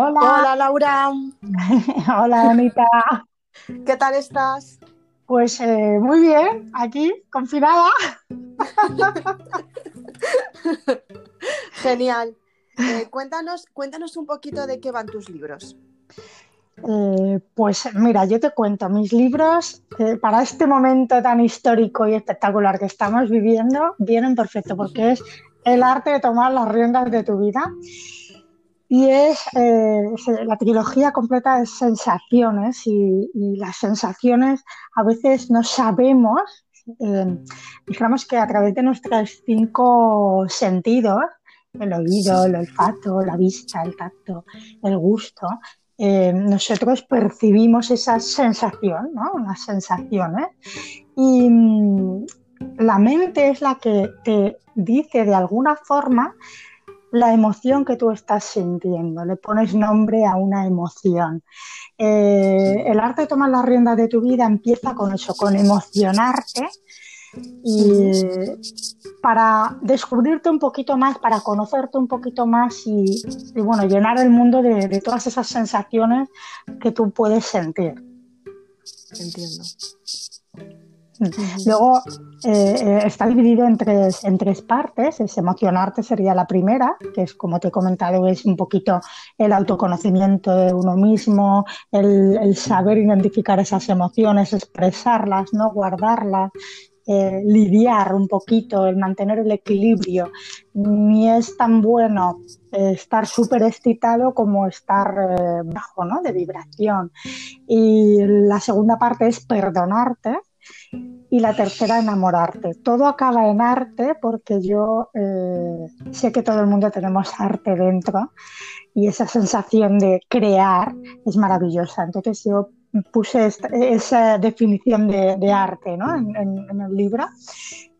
Hola. Hola Laura. Hola Anita. ¿Qué tal estás? Pues eh, muy bien, aquí, confinada. Genial. Eh, cuéntanos, cuéntanos un poquito de qué van tus libros. Eh, pues mira, yo te cuento, mis libros para este momento tan histórico y espectacular que estamos viviendo vienen perfecto porque es el arte de tomar las riendas de tu vida y es eh, la trilogía completa de sensaciones y, las sensaciones a veces no sabemos, eh, digamos que a través de nuestros cinco sentidos, el oído, el olfato, la vista, el tacto, el gusto, eh, nosotros percibimos esa sensación, ¿no? Unas sensaciones. Y mm, la mente es la que te dice de alguna forma la emoción que tú estás sintiendo, le pones nombre a una emoción. Eh, el arte de tomar las riendas de tu vida empieza con eso, con emocionarte y para descubrirte un poquito más, para conocerte un poquito más y, bueno, llenar el mundo de, de todas esas sensaciones que tú puedes sentir. Entiendo. Luego eh, eh, está dividido en tres, en tres partes. Es emocionarte sería la primera, que es como te he comentado, es un poquito el autoconocimiento de uno mismo, el, saber identificar esas emociones, expresarlas, no guardarlas, eh, lidiar un poquito, el mantener el equilibrio. Ni es tan bueno estar súper excitado como estar bajo ¿no? de vibración. Y la segunda parte es perdonarte y la tercera enamorarte. Todo acaba en arte porque yo eh, sé que todo el mundo tenemos arte dentro y esa sensación de crear es maravillosa. Entonces yo puse esa definición de, arte ¿no? en, en, el libro.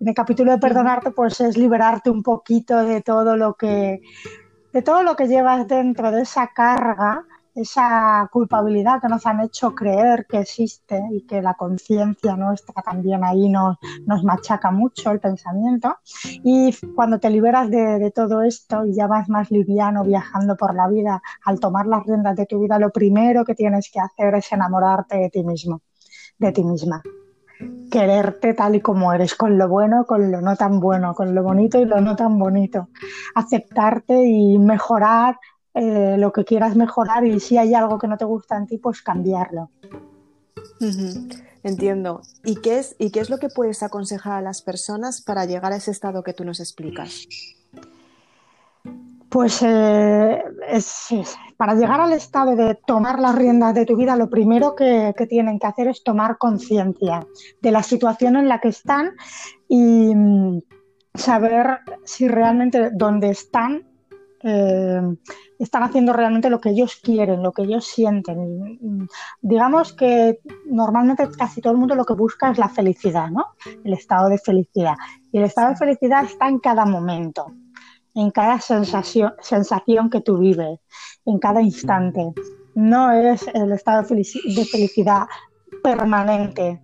En el capítulo de perdonarte pues es liberarte un poquito de todo lo que de todo lo que llevas dentro de esa carga esa culpabilidad que nos han hecho creer que existe y que la conciencia nuestra también ahí nos, nos machaca mucho el pensamiento. Y cuando te liberas de, todo esto y ya vas más liviano viajando por la vida, al tomar las riendas de tu vida, lo primero que tienes que hacer es enamorarte de ti mismo, de ti misma quererte tal y como eres, con lo bueno, con lo no tan bueno, con lo bonito y lo no tan bonito, aceptarte y mejorar eh, lo que quieras mejorar y si hay algo que no te gusta en ti, pues cambiarlo. Entiendo. ¿Y qué, es, ¿Y qué es lo que puedes aconsejar a las personas para llegar a ese estado que tú nos explicas? Pues eh, para llegar al estado de tomar las riendas de tu vida, lo primero que, que tienen que hacer es tomar conciencia de la situación en la que están y mm, saber si realmente donde están eh, están haciendo realmente lo que ellos quieren, lo que ellos sienten. Digamos que normalmente casi todo el mundo lo que busca es la felicidad, ¿no? El estado de felicidad. Y el estado de felicidad está en cada momento, en cada sensación, sensación que tú vives, en cada instante. No es el estado de felicidad permanente,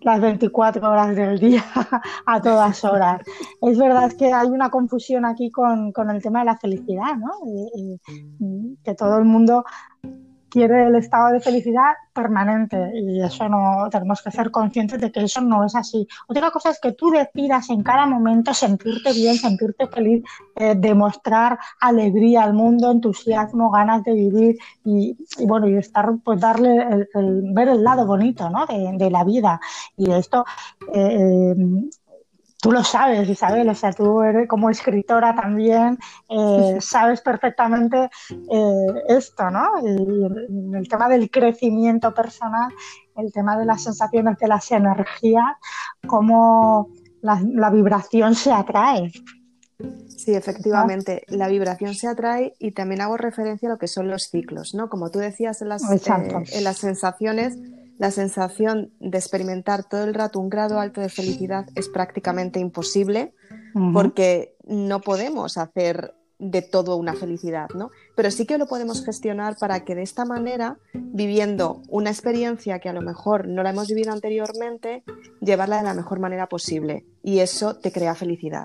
las 24 horas del día a todas horas. Es verdad que hay una confusión aquí con, con el tema de la felicidad, ¿no? que todo el mundo quiere el estado de felicidad permanente y eso no tenemos que ser conscientes de que eso no es así. Otra cosa es que tú decidas en cada momento sentirte bien, sentirte feliz, eh, demostrar alegría al mundo, entusiasmo, ganas de vivir y, bueno y estar pues darle el, ver el lado bonito ¿no? de, la vida y esto eh, tú lo sabes, Isabel, o sea, tú eres como escritora también, eh, sabes perfectamente eh, esto, ¿no? Y el, tema del crecimiento personal, el tema de las sensaciones, de las energías, cómo la, vibración se atrae. Sí, efectivamente, la vibración se atrae y también hago referencia a lo que son los ciclos, ¿no? Como tú decías en las, eh, en las sensaciones, la sensación de experimentar todo el rato un grado alto de felicidad es prácticamente imposible porque no podemos hacer de todo una felicidad, ¿no? Pero sí que lo podemos gestionar para que de esta manera, viviendo una experiencia que a lo mejor no la hemos vivido anteriormente, llevarla de la mejor manera posible. Y eso te crea felicidad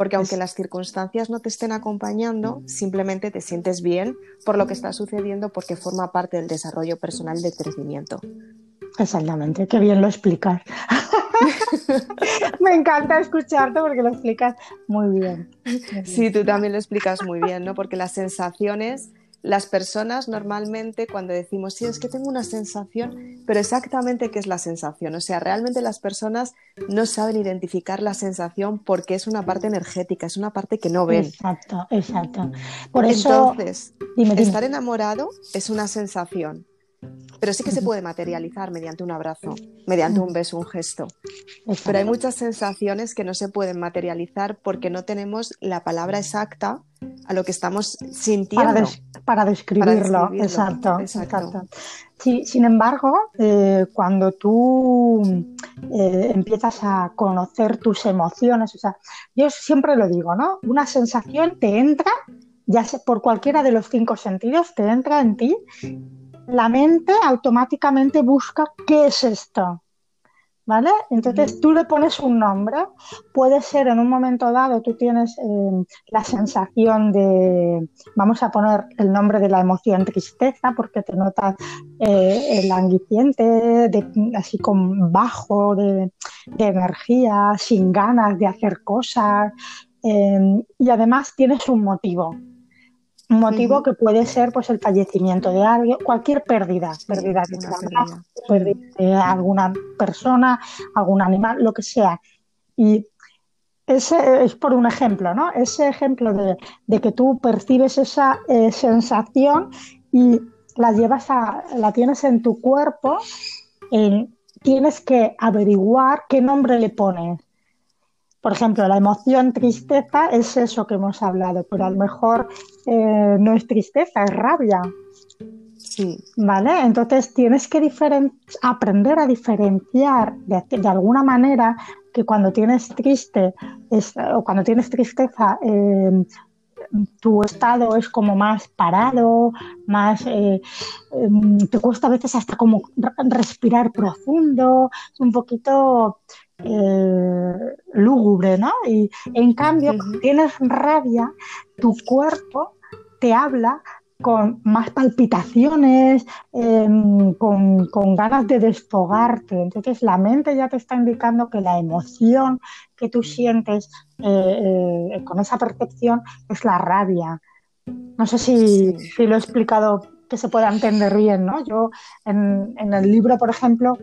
porque aunque las circunstancias no te estén acompañando, simplemente te sientes bien por lo que está sucediendo porque forma parte del desarrollo personal de crecimiento. Exactamente, qué bien lo explicas. Me encanta escucharte porque lo explicas muy bien. Sí, tú también lo explicas muy bien, ¿no? Porque las sensaciones las personas normalmente cuando decimos, sí, es que tengo una sensación, pero exactamente qué es la sensación. O sea, realmente las personas no saben identificar la sensación porque es una parte energética, es una parte que no ven. Exacto, exacto. Por eso, Entonces, estar enamorado es una sensación, pero sí que se puede materializar mediante un abrazo, mediante un beso, un gesto. Pero hay muchas sensaciones que no se pueden materializar porque no tenemos la palabra exacta a lo que estamos sintiendo. Para, describirlo. exacto. exacto. sin embargo, eh, cuando tú eh, empiezas a conocer tus emociones, o sea, yo siempre lo digo, ¿no? Una sensación te entra, ya sea por cualquiera de los cinco sentidos, te entra en ti la mente automáticamente busca qué es esto. ¿Vale? Entonces tú le pones un nombre. Puede ser en un momento dado, tú tienes eh, la sensación de, vamos a poner el nombre de la emoción tristeza, porque te notas eh, languiciente, así como bajo de, energía, sin ganas de hacer cosas. Eh, y además tienes un motivo un motivo que puede ser pues el fallecimiento de alguien, cualquier pérdida, pérdida de pérdida de alguna persona, algún animal, lo que sea. Y ese es por un ejemplo, ¿no? Ese ejemplo de, que tú percibes esa eh, sensación y la llevas a, la tienes en tu cuerpo, tienes que averiguar qué nombre le pones. Por ejemplo, la emoción tristeza es eso que hemos hablado, pero a lo mejor eh, no es tristeza, es rabia. Sí. ¿Vale? Entonces tienes que aprender a diferenciar de, alguna manera que cuando tienes triste o cuando tienes tristeza, em, tu estado es como más parado, más eh, em, te cuesta a veces hasta como respirar profundo, un poquito eh, lúgubre, ¿no? Y en cambio, cuando tienes rabia, tu cuerpo te habla con más palpitaciones, em, con, ganas de desfogarte. Entonces la mente ya te está indicando que la emoción que tú sientes eh, eh, con esa percepción es la rabia. No sé si, lo he explicado que se pueda entender bien, ¿no? Yo en, en el libro, por ejemplo,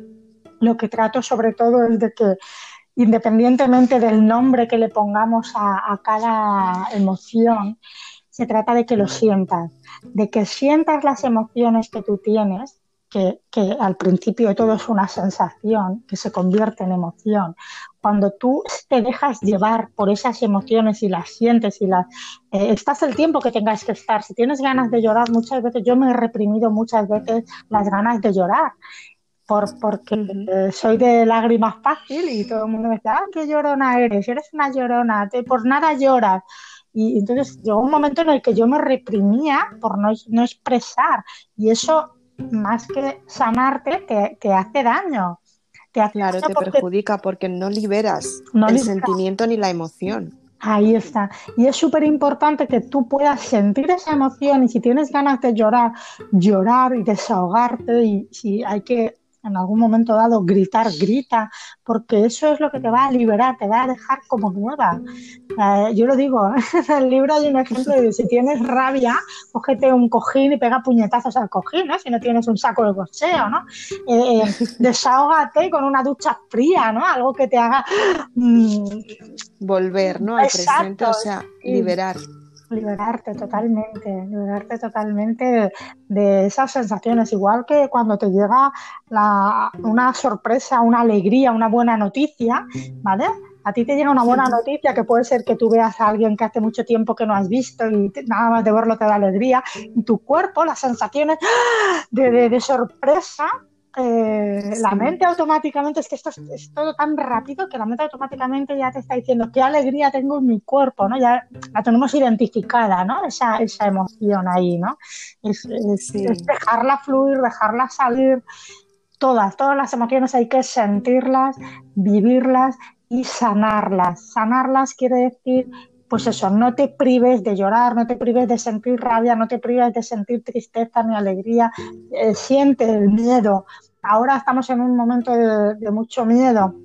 lo que trato sobre todo es de que independientemente del nombre que le pongamos a, cada emoción, se trata de que lo sientas, de que sientas las emociones que tú tienes, que, al principio todo es una sensación que se convierte en emoción. Cuando tú te dejas llevar por esas emociones y las sientes y las eh, estás el tiempo que tengas que estar. Si tienes ganas de llorar, muchas veces yo me he reprimido muchas veces las ganas de llorar por, porque soy de lágrimas fácil y todo el mundo me dice, ah, qué llorona eres, eres una llorona, te, por nada lloras. Y entonces llegó un momento en el que yo me reprimía por no, no expresar y eso más que sanarte te, te hace daño. Te hace claro, te perjudica porque no liberas el sentimiento ni la emoción. Ahí está. Y es súper importante que tú puedas sentir esa emoción y si tienes ganas de llorar, llorar y desahogarte y si hay que en algún momento dado gritar, grita, porque eso es lo que te va a liberar, te va a dejar como nueva. Eh, yo lo digo, en el libro hay un ejemplo de si tienes rabia, cógete un cojín y pega puñetazos al cojín, ¿no? si no tienes un saco de boxeo, ¿no? Eh, eh, desahógate con una ducha fría, ¿no? Algo que te haga... Mm, Volver, ¿no? Al presente, o sea, liberar liberarte totalmente, liberarte totalmente de, esas sensaciones, igual que cuando te llega una sorpresa, una alegría, una buena noticia, ¿vale? A ti te llega una buena noticia que puede ser que tú veas a alguien que hace mucho tiempo que no has visto y nada más de verlo te da alegría y tu cuerpo, las sensaciones de, de sorpresa eh, la mente automáticamente, es que esto es, todo tan rápido que la mente automáticamente ya te está diciendo qué alegría tengo en mi cuerpo, ¿no? Ya la tenemos identificada, ¿no? Esa, esa emoción ahí, ¿no? Es, dejarla fluir, dejarla salir. Todas, todas las emociones hay que sentirlas, vivirlas y sanarlas. Sanarlas quiere decir, pues eso, no te prives de llorar, no te prives de sentir rabia, no te prives de sentir tristeza ni alegría, eh, siente el miedo. Ahora estamos en un momento de, mucho miedo.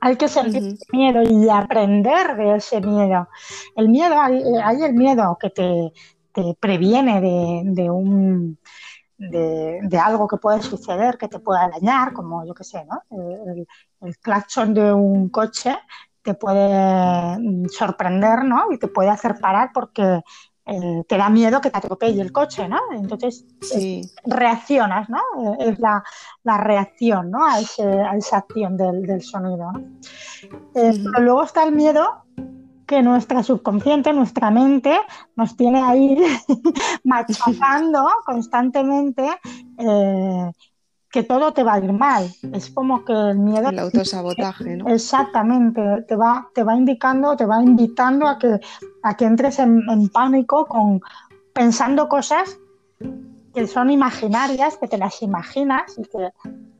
Hay que sentir miedo y aprender de ese miedo. El miedo, hay, el miedo que te, previene de, un de, algo que puede suceder, que te pueda dañar, como yo que sé, ¿no? El, el claxon de un coche te puede mm, sorprender, ¿no? Y te puede hacer parar porque eh, te da miedo que te atropelle el coche, ¿no? Entonces reaccionas, ¿no? Es la, reacción, ¿no? A, esa acción del, sonido. Eh, pero luego está el miedo que nuestra subconsciente, nuestra mente, nos tiene ahí machacando constantemente eh, que todo te va a ir mal. Es como que el miedo... El autosabotaje, ¿no? Exactamente, te va, te va indicando, te va invitando a que, a que entres en, pánico con pensando cosas que son imaginarias, que te las imaginas y que,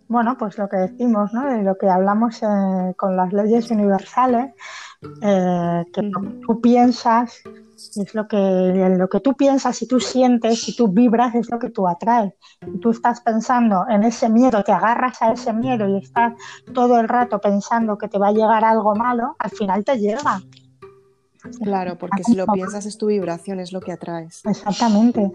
bueno, pues lo que decimos, ¿no? De lo que hablamos eh, con las leyes universales, eh, que tú piensas es lo que, lo que tú piensas y tú sientes y tú vibras es lo que tú atraes. Y tú estás pensando en ese miedo, te agarras a ese miedo y estás todo el rato pensando que te va a llegar algo malo, al final te llega. Claro, porque si lo piensas es tu vibración, es lo que atraes. Exactamente.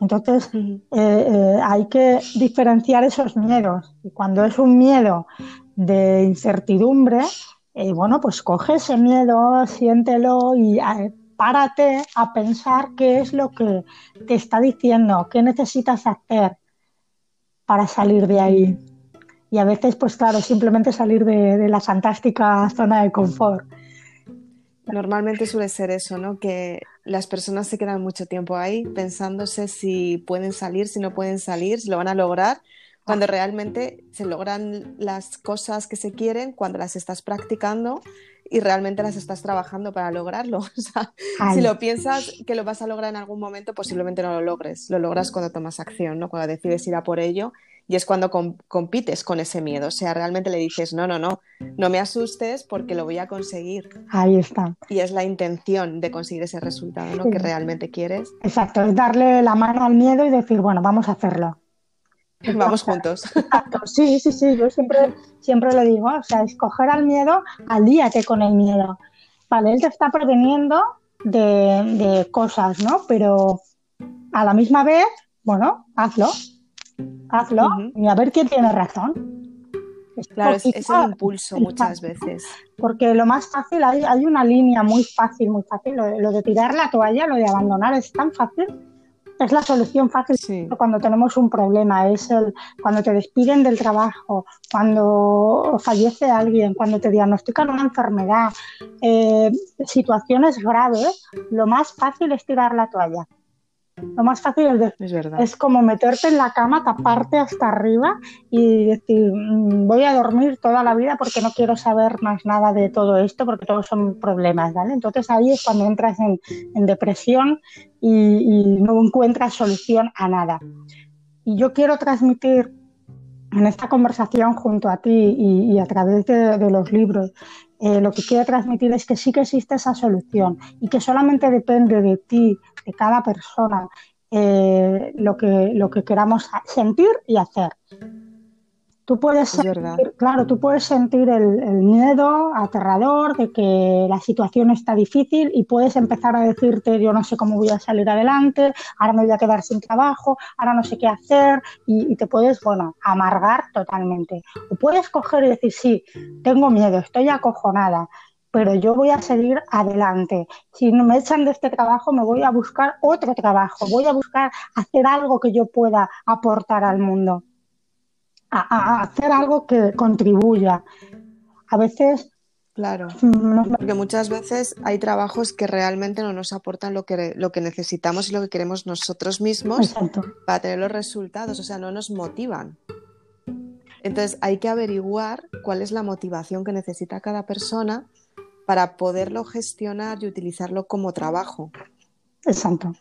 Entonces eh, eh, hay que diferenciar esos miedos. Y cuando es un miedo de incertidumbre, eh, bueno, pues coge ese miedo, siéntelo y párate a pensar qué es lo que te está diciendo, qué necesitas hacer para salir de ahí. Y a veces, pues claro, simplemente salir de, la fantástica zona de confort. Normalmente suele ser eso, ¿no? Que las personas se quedan mucho tiempo ahí pensándose si pueden salir, si no pueden salir, si lo van a lograr, cuando realmente se logran las cosas que se quieren cuando las estás practicando y realmente las estás trabajando para lograrlo. si lo piensas que lo vas a lograr en algún momento, posiblemente no lo logres. Lo logras cuando tomas acción, ¿no? Cuando decides ir a por ello y es cuando compites con ese miedo. O sea, realmente le dices, no, no, no, no me asustes porque lo voy a conseguir. Ahí está. Y es la intención de conseguir ese resultado, ¿no? Que realmente quieres. Exacto, es darle la mano al miedo y decir, bueno, vamos a hacerlo. Vamos juntos. Sí, sí, sí, yo siempre, siempre lo digo, o sea, escoger al miedo, alíate con el miedo. Vale, él te está preveniendo de, cosas, ¿no? Pero a la misma vez, bueno, hazlo, hazlo y a ver quién tiene razón. claro, es, es, el impulso muchas veces. Porque lo más fácil, hay, hay una línea muy fácil, muy fácil, lo de tirar la toalla, lo de abandonar es tan fácil es la solución fácil cuando tenemos un problema, es el cuando te despiden del trabajo, cuando fallece alguien, cuando te diagnostican una enfermedad, eh, situaciones graves, lo más fácil es tirar la toalla. Lo más fácil es, es, como meterte en la cama, taparte hasta arriba y decir, mm, voy a dormir toda la vida porque no quiero saber más nada de todo esto porque todos son problemas, ¿vale? Entonces ahí es cuando entras en, depresión y, no encuentras solución a nada. Y yo quiero transmitir en esta conversación junto a ti y, a través de, los libros, eh, lo que quiero transmitir es que sí que existe esa solución y que solamente depende de ti, de cada persona eh, lo, que, lo que queramos sentir y hacer. Tú puedes sentir, claro, tú puedes sentir el, miedo aterrador de que la situación está difícil y puedes empezar a decirte yo no sé cómo voy a salir adelante, ahora me voy a quedar sin trabajo, ahora no sé qué hacer y, y te puedes, bueno, amargar totalmente. O puedes coger y decir sí, tengo miedo, estoy acojonada, pero yo voy a seguir adelante. Si no me echan de este trabajo, me voy a buscar otro trabajo, voy a buscar hacer algo que yo pueda aportar al mundo, a, hacer algo que contribuya. A veces Claro, porque muchas veces hay trabajos que realmente no nos aportan lo que, lo que necesitamos y lo que queremos nosotros mismos para tener los resultados, o sea, no nos motivan. Entonces hay que averiguar cuál es la motivación que necesita cada persona para poderlo gestionar y utilizarlo como trabajo. Exacto.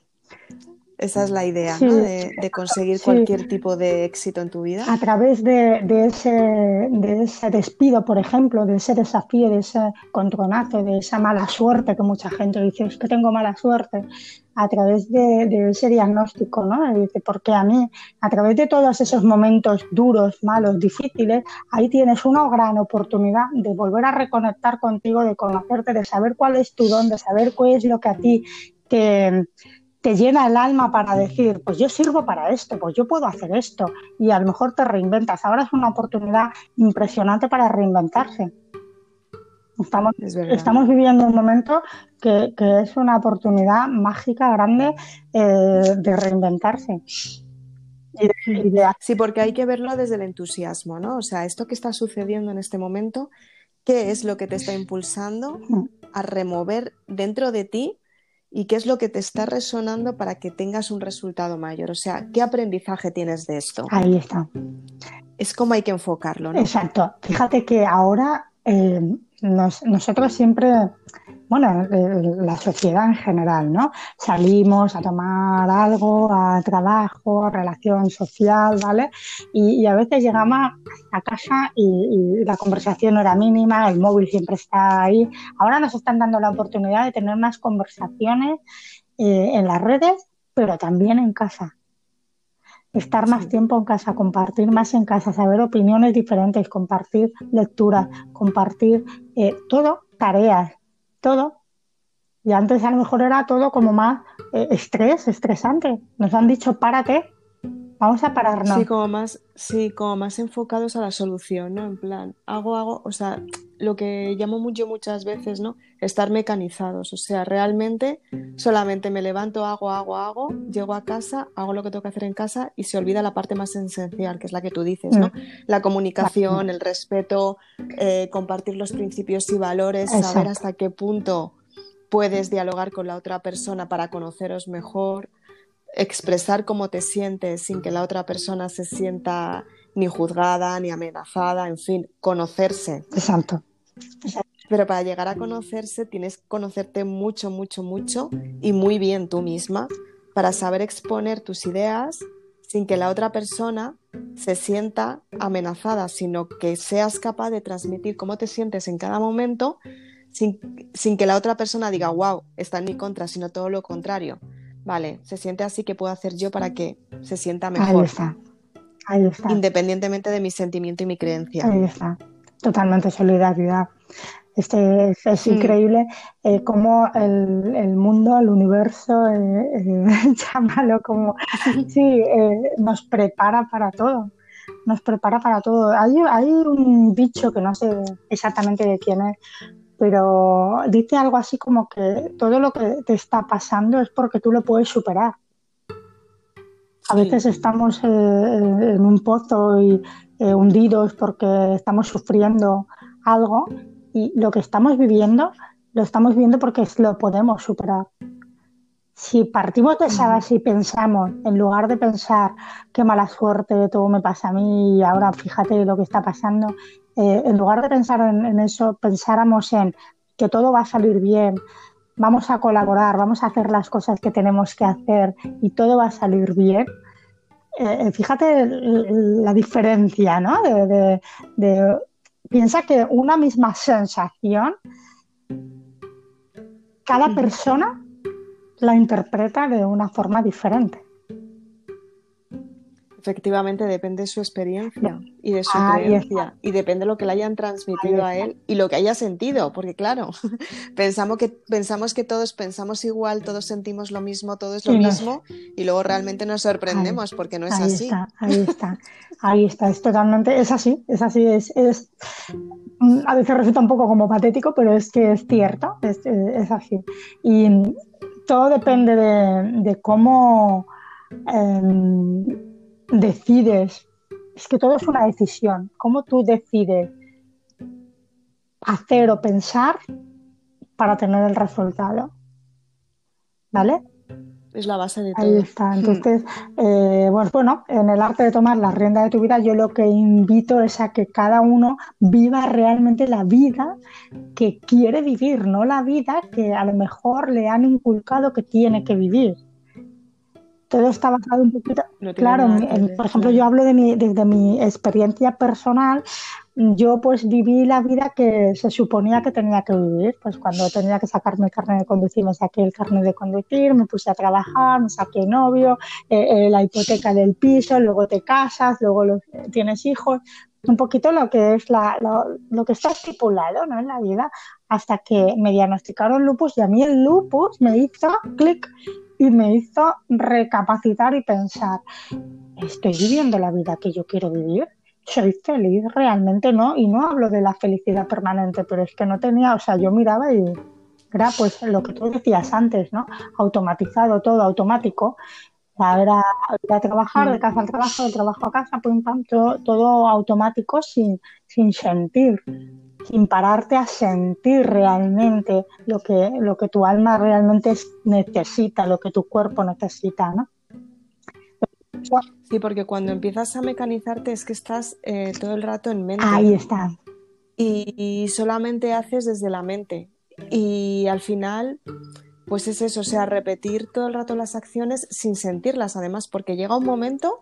Esa es la idea, ¿no? De, conseguir cualquier tipo de éxito en tu vida. A través de, ese, de ese despido, por ejemplo, de ese desafío, de ese contronazo, de esa mala suerte que mucha gente dice, es que tengo mala suerte, a través de, ese diagnóstico, ¿no? Dice, porque a mí, a través de todos esos momentos duros, malos, difíciles, ahí tienes una gran oportunidad de volver a reconectar contigo, de conocerte, de saber cuál es tu don, de saber cuál es lo que a ti te te llena el alma para decir, pues yo sirvo para esto, pues yo puedo hacer esto y a lo mejor te reinventas. Ahora es una oportunidad impresionante para reinventarse. Estamos, estamos viviendo un momento que, es una oportunidad mágica, grande, eh, de reinventarse. Sí, porque hay que verlo desde el entusiasmo, ¿no? O sea, esto que está sucediendo en este momento, ¿qué es lo que te está impulsando a remover dentro de ti y qué es lo que te está resonando para que tengas un resultado mayor. O sea, ¿qué aprendizaje tienes de esto? Ahí está. Es como hay que enfocarlo, ¿no? Exacto. Fíjate que ahora eh, nosotros siempre bueno, la sociedad en general, ¿no? Salimos a tomar algo, a trabajo, a relación social, ¿vale? Y, a veces llegamos a casa y, la conversación era mínima, el móvil siempre está ahí. Ahora nos están dando la oportunidad de tener más conversaciones eh, en las redes, pero también en casa. Estar más tiempo en casa, compartir más en casa, saber opiniones diferentes, compartir lecturas, compartir eh, todo, tareas, todo. Y antes a lo mejor era todo como más eh, estrés, estresante. Nos han dicho, párate, vamos a pararnos. Sí, como más, sí, como más enfocados a la solución, ¿no? En plan, hago, hago, o sea, lo que llamo mucho muchas veces, ¿no? Estar mecanizados. O sea, realmente solamente me levanto, hago, hago, hago, llego a casa, hago lo que tengo que hacer en casa y se olvida la parte más esencial, que es la que tú dices, ¿no? Mm. La comunicación, el respeto, eh, compartir los principios y valores, saber hasta qué punto puedes dialogar con la otra persona para conoceros mejor, expresar cómo te sientes sin que la otra persona se sienta ni juzgada, ni amenazada, en fin, conocerse. Exacto. Pero para llegar a conocerse tienes que conocerte mucho, mucho, mucho y muy bien tú misma para saber exponer tus ideas sin que la otra persona se sienta amenazada, sino que seas capaz de transmitir cómo te sientes en cada momento sin, sin que la otra persona diga, wow, está en mi contra, sino todo lo contrario. Vale, se siente así que puedo hacer yo para que se sienta mejor. Ahí está. Ahí está. Independientemente de mi sentimiento y mi creencia. Ahí está. Totalmente solidaridad. Este, es, mm. increíble eh, cómo el, mundo, el universo, eh, eh llámalo como, sí, eh, nos prepara para todo. Nos prepara para todo. Hay, hay un dicho que no sé exactamente de quién es, pero dice algo así como que todo lo que te está pasando es porque tú lo puedes superar. A veces estamos eh, en un pozo y eh, hundidos porque estamos sufriendo algo y lo que estamos viviendo lo estamos viendo porque lo podemos superar. Si partimos de esa base y pensamos, en lugar de pensar qué mala suerte, todo me pasa a mí y ahora fíjate lo que está pasando, eh, en lugar de pensar en, eso, pensáramos en que todo va a salir bien, vamos a colaborar, vamos a hacer las cosas que tenemos que hacer y todo va a salir bien. Eh, fíjate la diferencia, ¿no? De, piensa que una misma sensación, cada persona la interpreta de una forma diferente. Efectivamente, depende de su experiencia y de su creencia y depende de lo que le hayan transmitido a él y lo que haya sentido, porque claro, pensamos que pensamos que todos pensamos igual, todos sentimos lo mismo, todo es lo mismo y luego realmente nos sorprendemos porque no es ahí así. Está, ahí está, ahí está, es totalmente, es así, es así, es, es a veces resulta un poco como patético, pero es que es cierto, es, así. Y todo depende de, cómo em, decides, es que todo es una decisión, cómo tú decides hacer o pensar para tener el resultado. ¿Vale? Es la base de todo. Ahí está. Entonces, eh, pues bueno, en el arte de tomar la rienda de tu vida, yo lo que invito es a que cada uno viva realmente la vida que quiere vivir, no la vida que a lo mejor le han inculcado que tiene que vivir. todo está basado un poquito. claro, por ejemplo, yo hablo de mi, desde mi experiencia personal. Yo pues viví la vida que se suponía que tenía que vivir. Pues cuando tenía que sacarme el carnet de conducir, me saqué el carnet de conducir, me puse a trabajar, me saqué novio, eh, eh, la hipoteca del piso, luego te casas, luego tienes hijos. Un poquito lo que es la, lo, lo que está estipulado ¿no? en la vida hasta que me diagnosticaron lupus y a mí el lupus me hizo clic y me hizo recapacitar y pensar, ¿estoy viviendo la vida que yo quiero vivir? ¿Soy feliz? Realmente no. Y no hablo de la felicidad permanente, pero es que no tenía, o sea, yo miraba y era pues lo que tú decías antes, ¿no? Automatizado, todo automático. era ir a trabajar, de casa al trabajo, de trabajo a casa, pum, pam, todo, todo automático sin, sin sentir sin pararte a sentir realmente lo que, lo que tu alma realmente necesita, lo que tu cuerpo necesita, ¿no? Sí, porque cuando empiezas a mecanizarte es que estás eh, todo el rato en mente. Ahí está. Y, solamente haces desde la mente. Y al final, pues es eso, o sea, repetir todo el rato las acciones sin sentirlas, además, porque llega un momento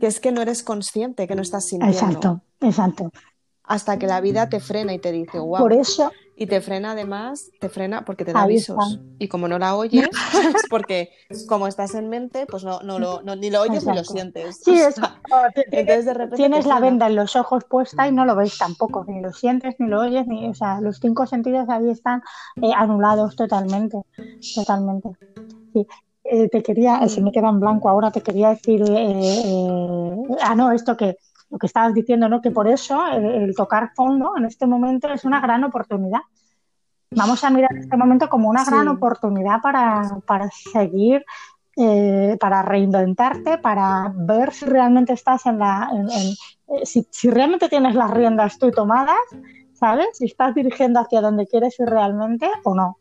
que es que no eres consciente, que no estás sintiendo. Exacto, exacto hasta que la vida te frena y te dice, wow. Por eso. Y te frena además, te frena porque te da avisos. Y como no la oyes, es porque como estás en mente, pues no, no, lo, ni lo oyes ni lo sientes. Sí, es, entonces de repente tienes la venda en los ojos puesta y no lo ves tampoco, ni lo sientes, ni lo oyes, ni, o sea, los cinco sentidos ahí están eh, anulados totalmente, totalmente. Sí. Eh, te quería, se me queda en blanco ahora, te quería decir, eh, ah, no, esto que lo que estabas diciendo, ¿no? Que por eso el, tocar fondo en este momento es una gran oportunidad. Vamos a mirar este momento como una gran oportunidad para, para seguir, eh, para reinventarte, para ver si realmente estás en la. Eh, si, si, realmente tienes las riendas tú tomadas, ¿sabes? Si estás dirigiendo hacia donde quieres ir realmente o no.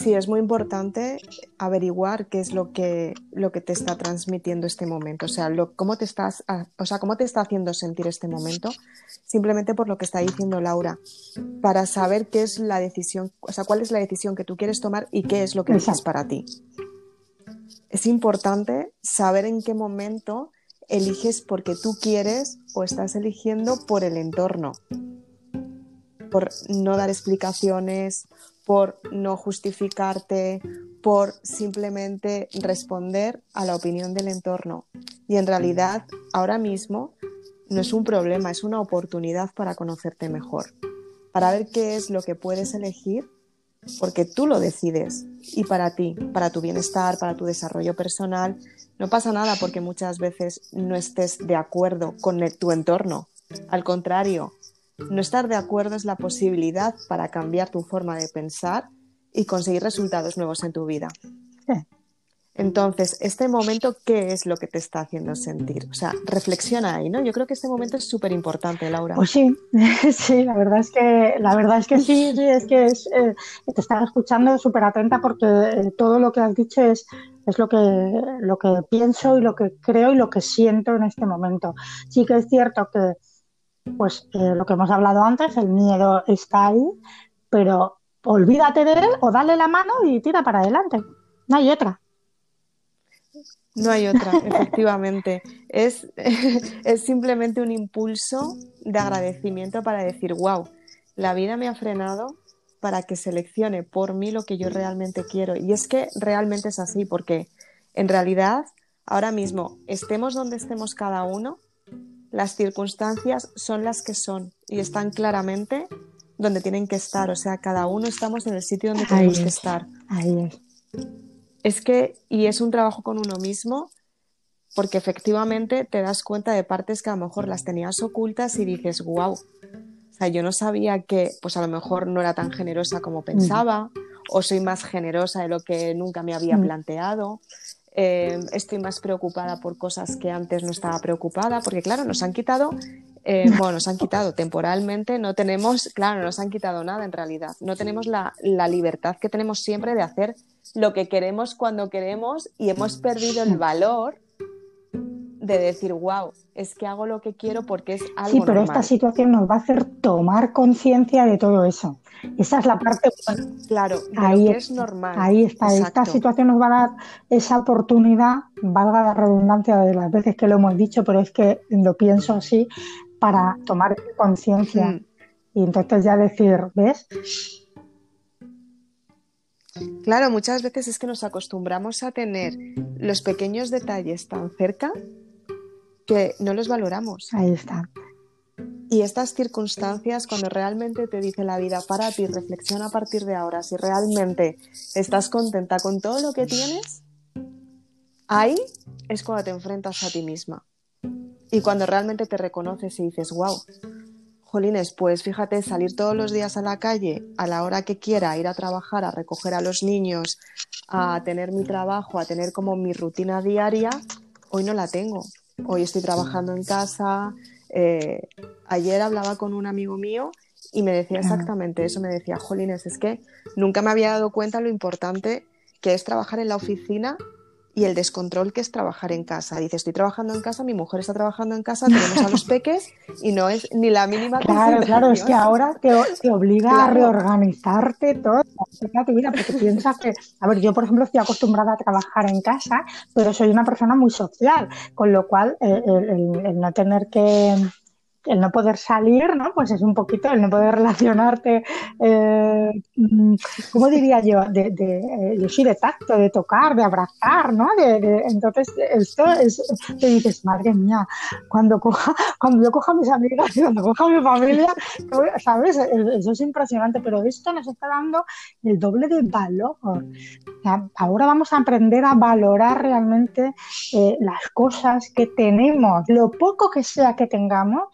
Sí, es muy importante averiguar qué es lo que, lo que te está transmitiendo este momento, o sea, cómo, te estás, o sea, cómo te está haciendo sentir este momento, simplemente por lo que está diciendo Laura, para saber qué es la decisión, o sea, cuál es la decisión que tú quieres tomar y qué es lo que eliges para ti. Es importante saber en qué momento eliges porque tú quieres o estás eligiendo por el entorno, por no dar explicaciones por no justificarte, por simplemente responder a la opinión del entorno. Y en realidad, ahora mismo, no es un problema, es una oportunidad para conocerte mejor, para ver qué es lo que puedes elegir, porque tú lo decides y para ti, para tu bienestar, para tu desarrollo personal. No pasa nada porque muchas veces no estés de acuerdo con tu entorno. Al contrario, no estar de acuerdo es la posibilidad para cambiar tu forma de pensar y conseguir resultados nuevos en tu vida. Entonces, este momento, ¿qué es lo que te está haciendo sentir? O sea, reflexiona ahí, ¿no? Yo creo que este momento es súper importante, Laura. Pues sí, sí, la verdad es que, la verdad es que sí, sí es que es, eh, te estaba escuchando súper atenta porque eh, todo lo que has dicho es, es lo que, lo que pienso y lo que creo y lo que siento en este momento. Sí que es cierto que pues eh, lo que hemos hablado antes, el miedo está ahí, pero olvídate de él o dale la mano y tira para adelante. No hay otra. No hay otra, efectivamente. Es, es simplemente un impulso de agradecimiento para decir, wow, la vida me ha frenado para que seleccione por mí lo que yo realmente quiero. Y es que realmente es así, porque en realidad, ahora mismo, estemos donde estemos cada uno, las circunstancias son las que son y están claramente donde tienen que estar. O sea, cada uno estamos en el sitio donde tenemos que estar. Ahí es. Es que, y es un trabajo con uno mismo, porque efectivamente te das cuenta de partes que a lo mejor las tenías ocultas y dices, wow. O sea, yo no sabía que, pues a lo mejor no era tan generosa como pensaba, o soy más generosa de lo que nunca me había planteado. Eh, estoy más preocupada por cosas que antes no estaba preocupada, porque claro, nos han quitado, eh, bueno, nos han quitado temporalmente, no tenemos, claro, no nos han quitado nada en realidad, no tenemos la, la libertad que tenemos siempre de hacer lo que queremos cuando queremos y hemos perdido el valor de decir, wow, es que hago lo que quiero porque es algo Sí, pero esta situación nos va a hacer tomar conciencia de todo eso. Esa es la parte Claro, ahí es normal. Ahí está. Esta situación nos va a dar esa oportunidad, valga la redundancia de las veces que lo hemos dicho, pero es que lo pienso así, para tomar conciencia. Mm. Y entonces ya decir, ¿ves? Claro, muchas veces es que nos acostumbramos a tener los pequeños detalles tan cerca que no los valoramos. Ahí está. Y estas circunstancias, cuando realmente te dice la vida, para ti, reflexiona a partir de ahora, si realmente estás contenta con todo lo que tienes, ahí es cuando te enfrentas a ti misma. Y cuando realmente te reconoces y dices, wow, Jolines, pues fíjate, salir todos los días a la calle a la hora que quiera, ir a trabajar, a recoger a los niños, a tener mi trabajo, a tener como mi rutina diaria, hoy no la tengo. Hoy estoy trabajando en casa. Eh, ayer hablaba con un amigo mío y me decía exactamente eso, me decía, Jolines, es que nunca me había dado cuenta lo importante que es trabajar en la oficina y el descontrol que es trabajar en casa. Dice, estoy trabajando en casa, mi mujer está trabajando en casa, tenemos a los peques y no es ni la mínima Claro, claro, es que ahora te, obliga a reorganizarte todo, tu vida, porque piensas que, a ver, yo por ejemplo estoy acostumbrada a trabajar en casa, pero soy una persona muy social, con lo cual eh, el no tener que el no poder salir, ¿no? Pues es un poquito el no poder relacionarte, eh, mm, ¿cómo diría yo? De, de, eh, yo soy de tacto, de tocar, de abrazar, ¿no? De, entonces, esto es, te dices, madre mía, cuando coja, cuando yo coja a mis amigas, cuando coja a mi familia, ¿sabes? Eso es impresionante, pero esto nos está dando el doble de valor. ahora vamos a aprender a valorar realmente eh, las cosas que tenemos, lo poco que sea que tengamos,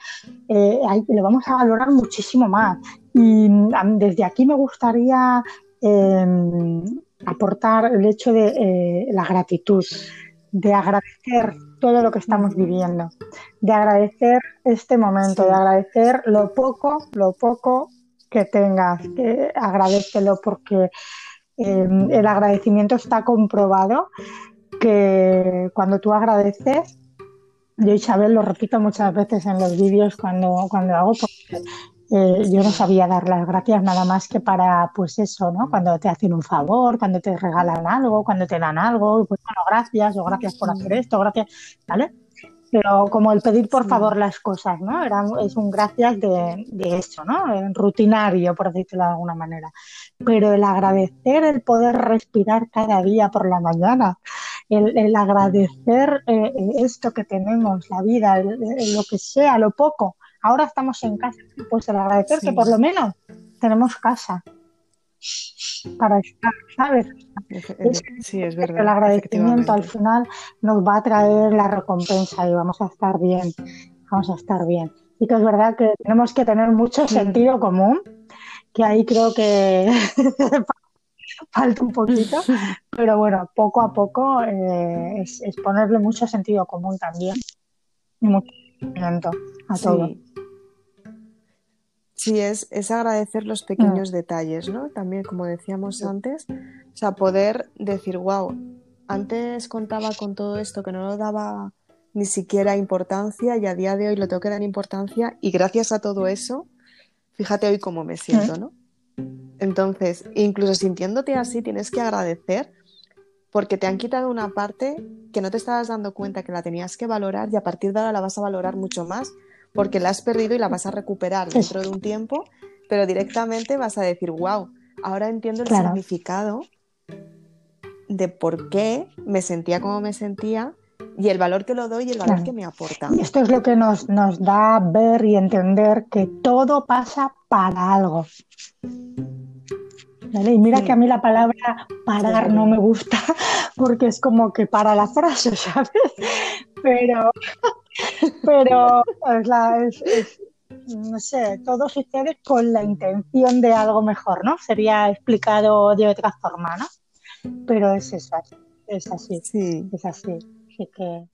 eh, lo vamos a valorar muchísimo más. Y desde aquí me gustaría em, aportar el hecho de eh, la gratitud, de agradecer todo lo que estamos viviendo, de agradecer este momento, de agradecer lo poco, lo poco que tengas, que agradecelo porque em, el agradecimiento está comprobado que cuando tú agradeces yo, Isabel, lo repito muchas veces en los vídeos cuando, cuando hago, porque eh, yo no sabía dar las gracias nada más que para, pues eso, ¿no? Cuando te hacen un favor, cuando te regalan algo, cuando te dan algo, pues bueno, gracias o gracias por hacer esto, gracias, ¿vale? Pero como el pedir por favor las cosas, ¿no? Era, es un gracias de, de eso, ¿no? Rutinario, por decirlo de alguna manera. Pero el agradecer el poder respirar cada día por la mañana, el, agradecer eh, esto que tenemos, la vida, lo que sea, lo poco. Ahora estamos en casa, pues el agradecer que por lo menos tenemos casa para estar, ¿sabes? sí, es verdad. El agradecimiento al final nos va a traer la recompensa y vamos a estar bien, vamos a estar bien. Y que es verdad que tenemos que tener mucho sentido común, que ahí creo que falta un poquito, pero bueno, poco a poco eh, es, ponerle mucho sentido común también y mucho sentimiento a todo. Sí, es, es agradecer los pequeños mm. detalles, ¿no? También, como decíamos antes, o sea, poder decir, wow, antes contaba con todo esto que no lo daba ni siquiera importancia y a día de hoy lo tengo que dar importancia y gracias a todo eso, fíjate hoy cómo me siento, mm. ¿no? Entonces, incluso sintiéndote así, tienes que agradecer porque te han quitado una parte que no te estabas dando cuenta que la tenías que valorar y a partir de ahora la vas a valorar mucho más porque la has perdido y la vas a recuperar dentro de un tiempo, pero directamente vas a decir, wow, ahora entiendo el significado de por qué me sentía como me sentía y el valor que lo doy y el valor que me aporta. Esto es lo que nos, nos da ver y entender que todo pasa para algo. Y mira que a mí la palabra parar no me gusta porque es como que para la frase, ¿sabes? Pero, pero es, no sé, todo sucede con la intención de algo mejor, ¿no? Sería explicado de otra forma, ¿no? Pero es eso, es así, sí. es así. Así que,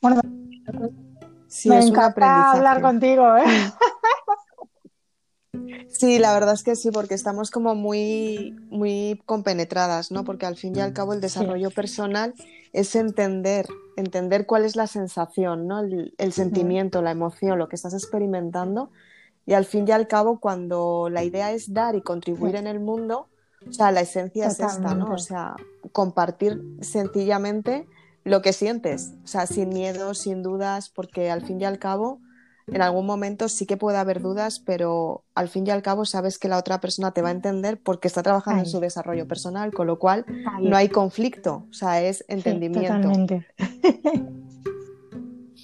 bueno, me encanta hablar contigo, ¿eh? Sí, la verdad es que sí, porque estamos como muy, muy compenetradas, ¿no? Porque al fin y al cabo el desarrollo personal es entender, entender cuál es la sensación, ¿no? El, sentimiento, la emoción, lo que estás experimentando. Y al fin y al cabo, cuando la idea es dar y contribuir en el mundo, o sea, la esencia es esta, ¿no? O sea, compartir sencillamente lo que sientes, o sea, sin miedo, sin dudas, porque al fin y al cabo en algún momento sí que puede haber dudas, pero al fin y al cabo sabes que la otra persona te va a entender porque está trabajando en su desarrollo personal, con lo cual no hay conflicto, o sea, es entendimiento. totalmente.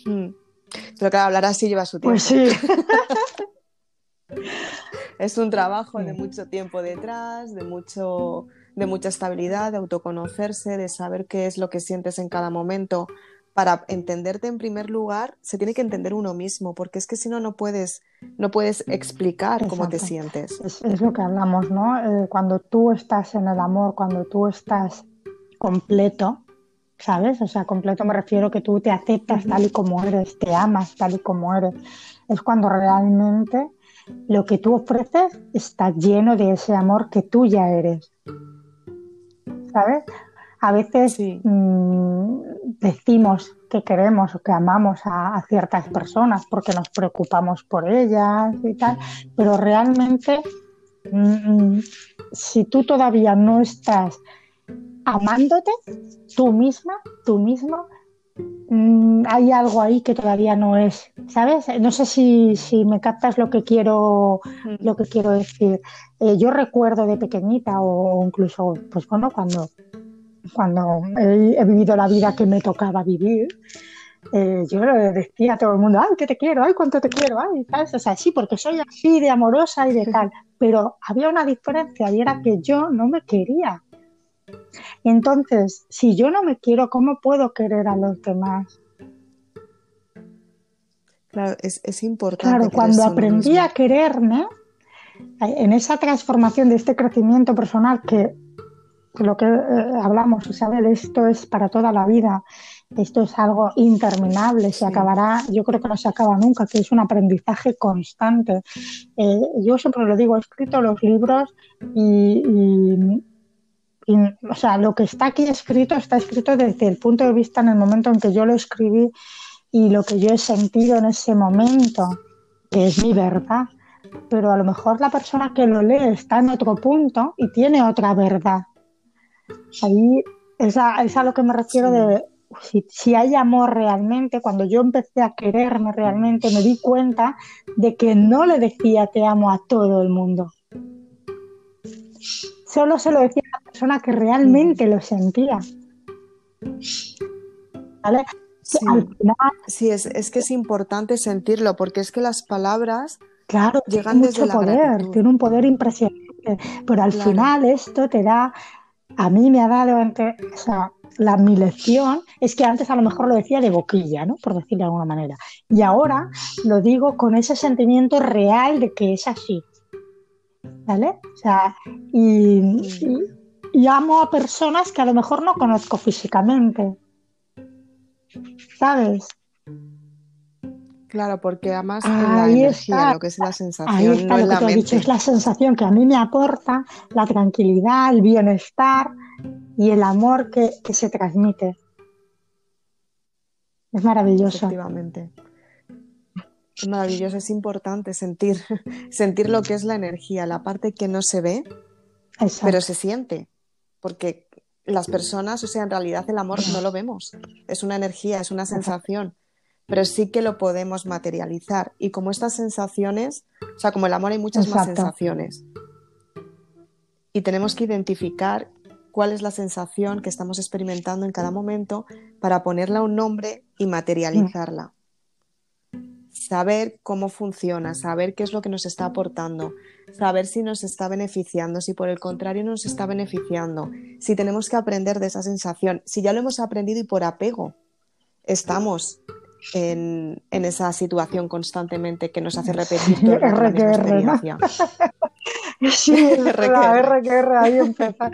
Hmm. Pero claro, hablar así lleva su tiempo. Pues sí. es un trabajo de mucho tiempo detrás, de mucho de mucha estabilidad, de autoconocerse, de saber qué es lo que sientes en cada momento, para entenderte en primer lugar, se tiene que entender uno mismo, porque es que si no, no puedes, no puedes explicar cómo te sientes. Es, lo que hablamos, ¿no? Eh, cuando tú estás en el amor, cuando tú estás completo, ¿sabes? O sea, completo me refiero que tú te aceptas tal y como eres, te amas tal y como eres. Es cuando realmente lo que tú ofreces está lleno de ese amor que tú ya eres. ¿Sabes? A veces mm, decimos que queremos o que amamos a, ciertas personas porque nos preocupamos por ellas y tal, pero realmente mm, mm, si tú todavía no estás amándote, tú misma, tú mismo, hay algo ahí que todavía no es, ¿sabes? No sé si, me captas lo que quiero, lo que quiero decir. Eh, yo recuerdo de pequeñita o incluso, pues bueno, cuando cuando he, vivido la vida que me tocaba vivir, eh, yo le decía a todo el mundo, ay, que te quiero, ay, cuánto te quiero, ay, O sea, sí, porque soy así de amorosa y de tal. Pero había una diferencia y era que yo no me quería. Entonces, si yo no me quiero, ¿cómo puedo querer a los demás? Claro, es, es importante. Claro, cuando aprendí a quererme, en esa transformación de este crecimiento personal que lo que eh, hablamos, Isabel, esto es para toda la vida, esto es algo interminable, se acabará, yo creo que no se acaba nunca, que es un aprendizaje constante. Eh, yo siempre lo digo, he escrito los libros y, o sea, lo que está aquí escrito está escrito desde el punto de vista en el momento en que yo lo escribí y lo que yo he sentido en ese momento, que es mi verdad. Pero a lo mejor la persona que lo lee está en otro punto y tiene otra verdad. Ahí es a, lo que me refiero de si, hay amor realmente, cuando yo empecé a quererme realmente, me di cuenta de que no le decía te amo a todo el mundo. Solo se lo decía a la persona que realmente lo sentía. ¿Vale? Sí, es, que es importante sentirlo, porque es que las palabras claro, llegan desde mucho poder, tiene un poder impresionante, pero al final esto te da a mí me ha dado antes, o sea, la, mi lección es que antes a lo mejor lo decía de boquilla, ¿no? Por decirlo de alguna manera. Y ahora lo digo con ese sentimiento real de que es así. ¿Vale? O sea, y, y amo a personas que a lo mejor no conozco físicamente. ¿Sabes? Claro, porque además la energía, lo que es la sensación. Ahí está lo que te he dicho, es la sensación que a mí me aporta la tranquilidad, el bienestar y el amor que, se transmite. Es maravilloso. Efectivamente. Es maravilloso, es importante sentir, sentir lo que es la energía, la parte que no se ve, pero se siente. Porque las personas, o sea, en realidad el amor no lo vemos. Es una energía, es una sensación pero sí que lo podemos materializar. Y como estas sensaciones, o sea, como el amor hay muchas más sensaciones. Y tenemos que identificar cuál es la sensación que estamos experimentando en cada momento para ponerla un nombre y materializarla. Saber cómo funciona, saber qué es lo que nos está aportando, saber si nos está beneficiando, si por el contrario nos está beneficiando, si tenemos que aprender de esa sensación, si ya lo hemos aprendido y por apego estamos en, esa situación constantemente que nos hace repetir toda la experiencia. Sí, la RQR ahí empieza.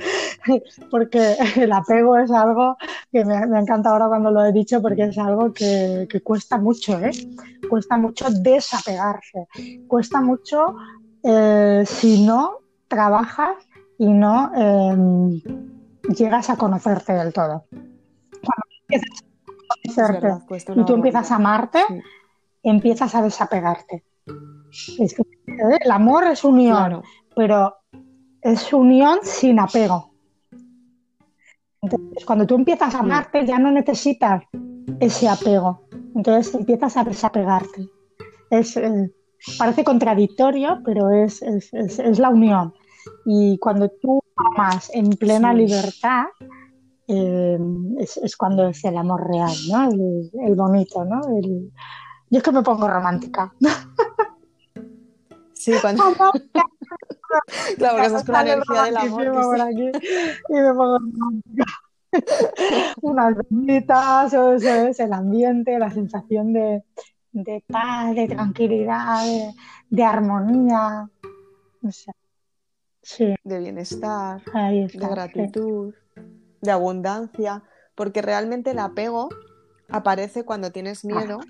Porque el apego es algo que me, encanta ahora cuando lo he dicho, porque es algo que, cuesta mucho, ¿eh? Cuesta mucho desapegarse, cuesta mucho eh, si no trabajas y no em, llegas a conocerte del todo. Cuando empiezas y tú empiezas a amarte, empiezas a desapegarte. Es que, ¿eh? el amor es unión, pero es unión sin apego. Entonces, cuando tú empiezas a amarte, ya no necesitas ese apego. Entonces empiezas a desapegarte. Es, eh, parece contradictorio, pero es, la unión. Y cuando tú amas en plena libertad, eh, es, cuando es el amor real, ¿no? El, bonito, ¿no? Yo es que me pongo romántica. Sí, cuando... claro, porque estás con la energía del amor. Por aquí, y me pongo romántica. Unas velitas, es el ambiente, la sensación de, de paz, de tranquilidad, de, armonía. De bienestar, de gratitud, de abundancia, porque realmente el apego aparece cuando tienes miedo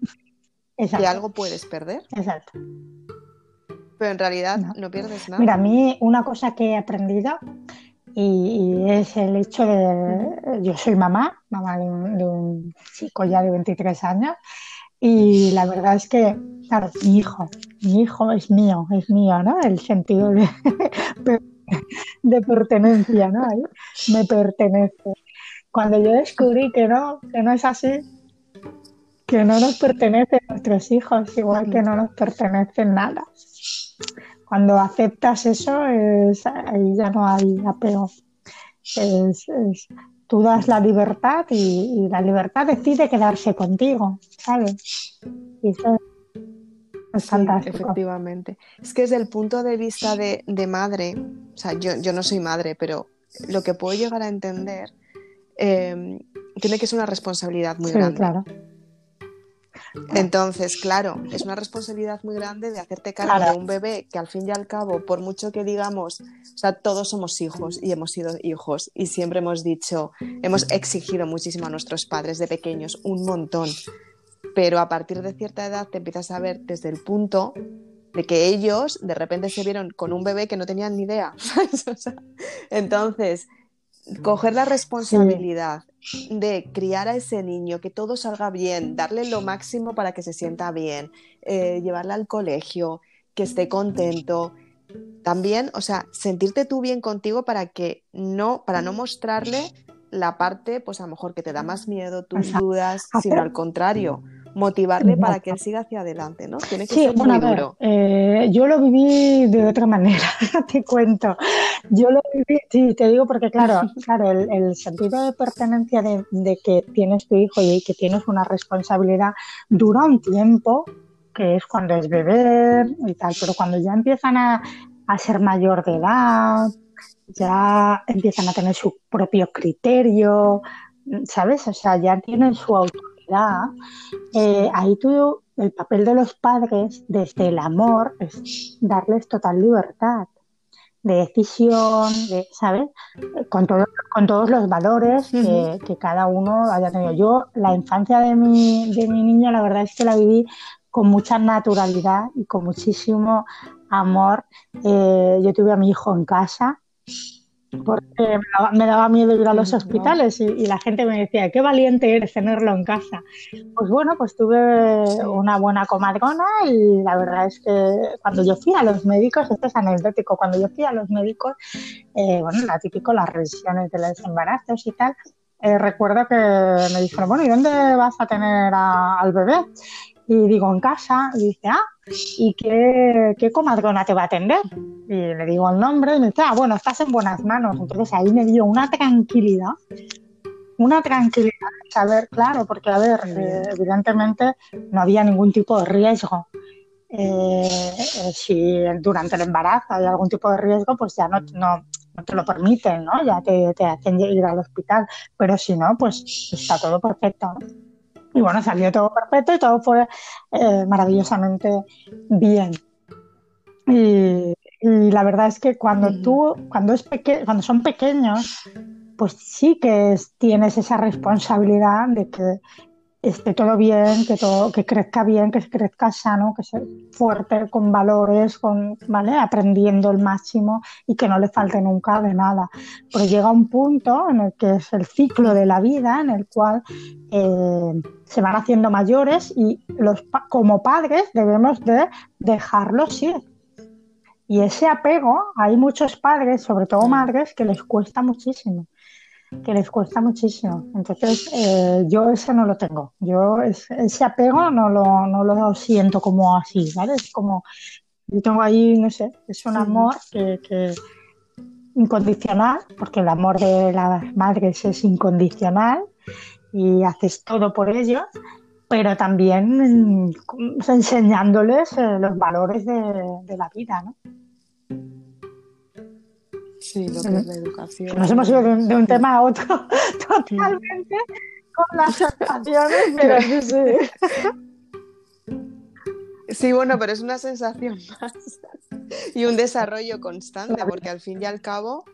que algo puedes perder. Exacto. Pero en realidad no. pierdes nada. Mira, a mí una cosa que he aprendido y, es el hecho de, yo soy mamá, mamá de un, chico ya de 23 años, y la verdad es que, claro, mi hijo, mi hijo es mío, es mío, ¿no? El sentido de, de pertenencia, ¿no? me pertenece. Cuando yo descubrí que no, que no es así, que no nos pertenecen nuestros hijos, igual que no nos pertenece nada. Cuando aceptas eso, es, ahí ya no hay apego. Es, tú das la libertad y, la libertad decide quedarse contigo, ¿sabes? Y eso es fantástico. efectivamente. Es que desde el punto de vista de, madre, o sea, yo, yo, no soy madre, pero lo que puedo llegar a entender eh, tiene que ser una responsabilidad muy sí, grande. Claro. Entonces, claro, es una responsabilidad muy grande de hacerte cargo de un bebé que al fin y al cabo, por mucho que digamos, o sea, todos somos hijos y hemos sido hijos y siempre hemos dicho, hemos exigido muchísimo a nuestros padres de pequeños, un montón. Pero a partir de cierta edad te empiezas a ver desde el punto de que ellos de repente se vieron con un bebé que no tenían ni idea. entonces, coger la responsabilidad de criar a ese niño, que todo salga bien, darle lo máximo para que se sienta bien, eh, llevarle al colegio, que esté contento. También, o sea, sentirte tú bien contigo para que no, para no mostrarle la parte, pues a lo mejor que te da más miedo, tus dudas, sino al contrario, motivarle para que él siga hacia adelante, ¿no? Tiene que ser muy duro. Eh, yo lo viví de otra manera, te cuento. Yo lo viví, sí, te digo porque claro, claro, el, sentido de pertenencia de, que tienes tu hijo y que tienes una responsabilidad dura un tiempo, que es cuando es bebé y tal, pero cuando ya empiezan a, a ser mayor de edad, ya empiezan a tener su propio criterio, ¿sabes? O sea, ya tienen su eh, ahí tú, el papel de los padres desde el amor es darles total libertad de decisión, de, ¿sabes? Con, con todos los valores que, cada uno haya tenido. Yo, la infancia de mi, de mi niño, la verdad es que la viví con mucha naturalidad y con muchísimo amor. Eh, yo tuve a mi hijo en casa, porque me daba, miedo ir a los hospitales y, la gente me decía, qué valiente eres tenerlo en casa. Pues bueno, pues tuve una buena comadrona y la verdad es que cuando yo fui a los médicos, esto es anecdótico, cuando yo fui a los médicos, eh, bueno, la típico, las revisiones de los embarazos y tal, eh, recuerdo que me dijeron, bueno, ¿y dónde vas a tener al bebé? Y digo, en casa, y dice, ah, ¿y qué, qué comadrona te va a atender? Y le digo el nombre y me dice, ah, bueno, estás en buenas manos. Entonces ahí me dio una tranquilidad, una tranquilidad de saber, claro, porque a ver, eh, evidentemente no había ningún tipo de riesgo. Eh, eh, si durante el embarazo hay algún tipo de riesgo, pues ya no, no, no te lo permiten, ¿no? Ya te, te, hacen ir al hospital. Pero si no, pues está todo perfecto. Y bueno, salió todo perfecto y todo fue maravillosamente bien. Y, y la verdad es que cuando tú, cuando, es cuando son pequeños, pues sí que tienes esa responsabilidad de que esté todo bien, que todo, que crezca bien, que crezca sano, que sea fuerte, con valores, con, ¿vale? aprendiendo el máximo y que no le falte nunca de nada. Porque llega un punto en el que es el ciclo de la vida, en el cual eh, se van haciendo mayores y los como padres debemos de dejarlos ir. Y ese apego, hay muchos padres, sobre todo madres, que les cuesta muchísimo que les cuesta muchísimo. Entonces, eh, yo ese no lo tengo. Yo ese apego no lo, no lo siento como así, ¿vale? Es como, yo tengo ahí, no sé, es un amor que, incondicional, porque el amor de las madres es incondicional y haces todo por ellos, pero también mm, enseñándoles eh, los valores de, de la vida, ¿no? Sí, lo que es la educación. Nos hemos ido de un, tema a otro totalmente con las sensaciones, pero sí, sí. Sí, bueno, pero es una sensación más y un desarrollo constante, porque al fin y al cabo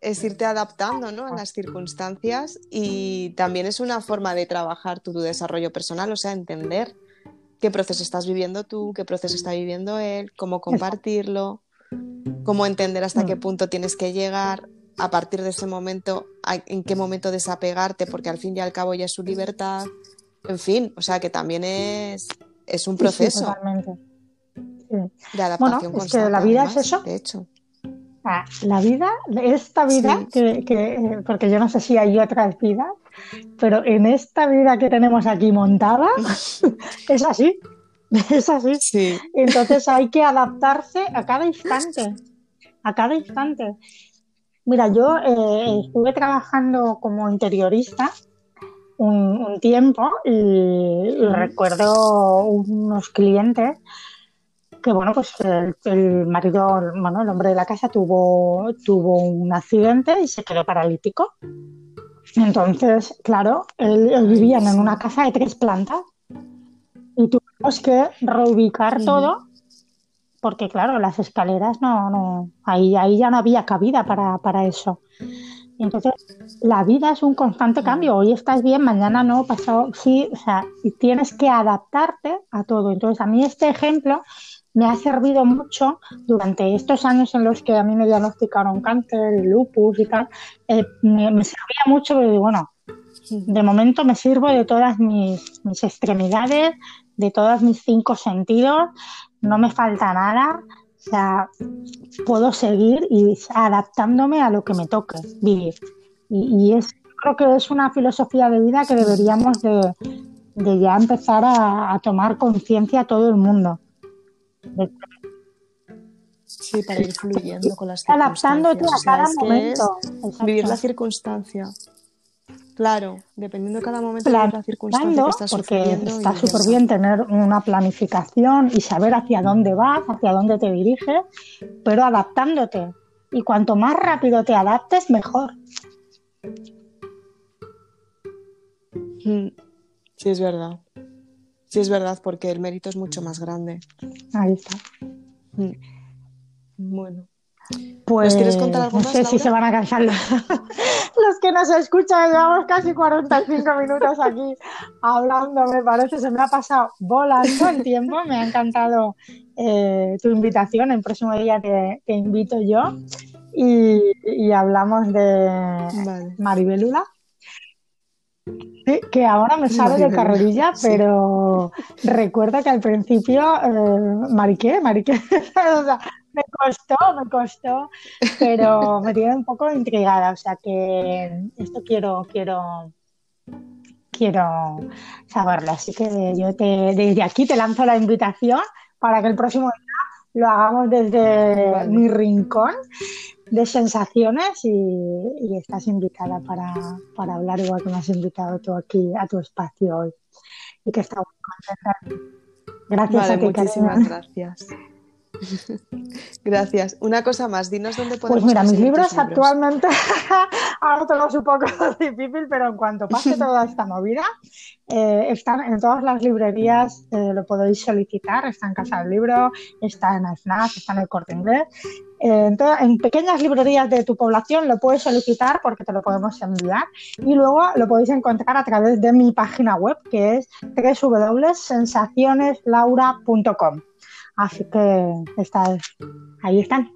es irte adaptando ¿no? a las circunstancias y también es una forma de trabajar tu, tu desarrollo personal, o sea, entender qué proceso estás viviendo tú, qué proceso está viviendo él, cómo compartirlo cómo entender hasta qué mm. punto tienes que llegar, a partir de ese momento, en qué momento desapegarte, porque al fin y al cabo ya es su libertad. En fin, o sea que también es, es un proceso totalmente. de adaptación bueno, Es que la vida es eso. De hecho. Ah, la vida, esta vida, que, porque yo no sé si hay otras vidas, pero en esta vida que tenemos aquí montada, es así. Es así. Sí. Entonces hay que adaptarse a cada instante, a cada instante. Mira, yo eh, estuve trabajando como interiorista un, tiempo y, recuerdo unos clientes que, bueno, pues el, marido, bueno, el hombre de la casa tuvo, tuvo un accidente y se quedó paralítico. Entonces, claro, ellos vivían en una casa de tres plantas y tuvimos que reubicar todo porque claro, las escaleras no, no, ahí, ahí ya no había cabida para, para eso. Entonces, la vida es un constante cambio. Hoy estás bien, mañana no, pasado sí, o sea, tienes que adaptarte a todo. Entonces, a mí este ejemplo me ha servido mucho durante estos años en los que a mí me diagnosticaron cáncer lupus y tal. Eh, me, me, servía mucho porque, bueno, de momento me sirvo de todas mis, mis extremidades, de todos mis cinco sentidos, no me falta nada, o sea, puedo seguir y adaptándome a lo que me toque vivir. Y, es, creo que es una filosofía de vida que deberíamos de, ya empezar a, tomar conciencia todo el mundo. Sí, para ir fluyendo con las circunstancias. Adaptándote a cada momento. vivir la circunstancia. Claro, dependiendo de cada momento de la circunstancia que estás porque está súper bien tener una planificación y saber hacia dónde vas, hacia dónde te diriges, pero adaptándote. Y cuanto más rápido te adaptes, mejor. Mm, sí, es verdad. Sí, es verdad, porque el mérito es mucho más grande. Ahí está. Mm. Bueno. Pues quieres contar algo no sé si se van a cansar los, que nos escuchan. Llevamos casi 45 minutos aquí hablando, me parece. Se me ha pasado volando el tiempo. Me ha encantado eh, tu invitación. El próximo día te, invito yo y, hablamos de Maribelula. que ahora me sale de carrerilla, pero recuerda que al principio, eh, Mariqué, Mariqué, o sea, me costó, me costó, pero me tiene un poco intrigada, o sea que esto quiero, quiero, quiero saberlo. Así que yo te, desde aquí te lanzo la invitación para que el próximo día lo hagamos desde mi rincón de sensaciones y, estás invitada para, para, hablar igual que me has invitado tú aquí a tu espacio hoy y que está muy contenta. Gracias a ti, muchísimas gracias. Gracias. Una cosa más, dinos dónde podemos Pues mira, mis libros, actualmente, ahora te lo un poco difícil, pero en cuanto pase toda esta movida, eh, están en todas las librerías, eh, lo podéis solicitar, está en Casa del Libro, está en el FNAF, está en el Corte Inglés. Eh, en, pequeñas librerías de tu población lo puedes solicitar porque te lo podemos enviar y luego lo podéis encontrar a través de mi página web que es www.sensacioneslaura.com. Así que está, ahí están.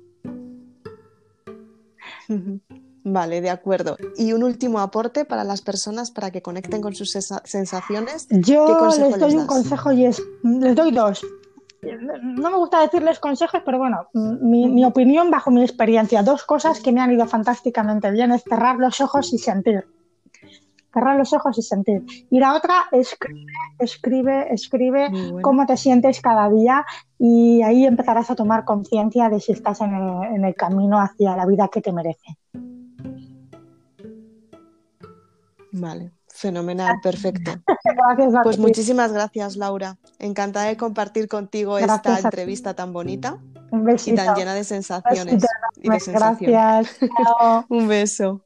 Vale, de acuerdo. Y un último aporte para las personas para que conecten con sus sensaciones. Yo les doy un consejo y es, les doy dos. No me gusta decirles consejos, pero bueno, mi, mi, opinión bajo mi experiencia, dos cosas que me han ido fantásticamente bien es cerrar los ojos y sentir cerrar los ojos y sentir. Y la otra, escribe, escribe, escribe cómo te sientes cada día y ahí empezarás a tomar conciencia de si estás en el, camino hacia la vida que te merece. Vale, fenomenal, perfecto. pues muchísimas gracias, Laura. Encantada de compartir contigo esta entrevista tan bonita y tan llena de sensaciones. Y de Gracias. Un beso.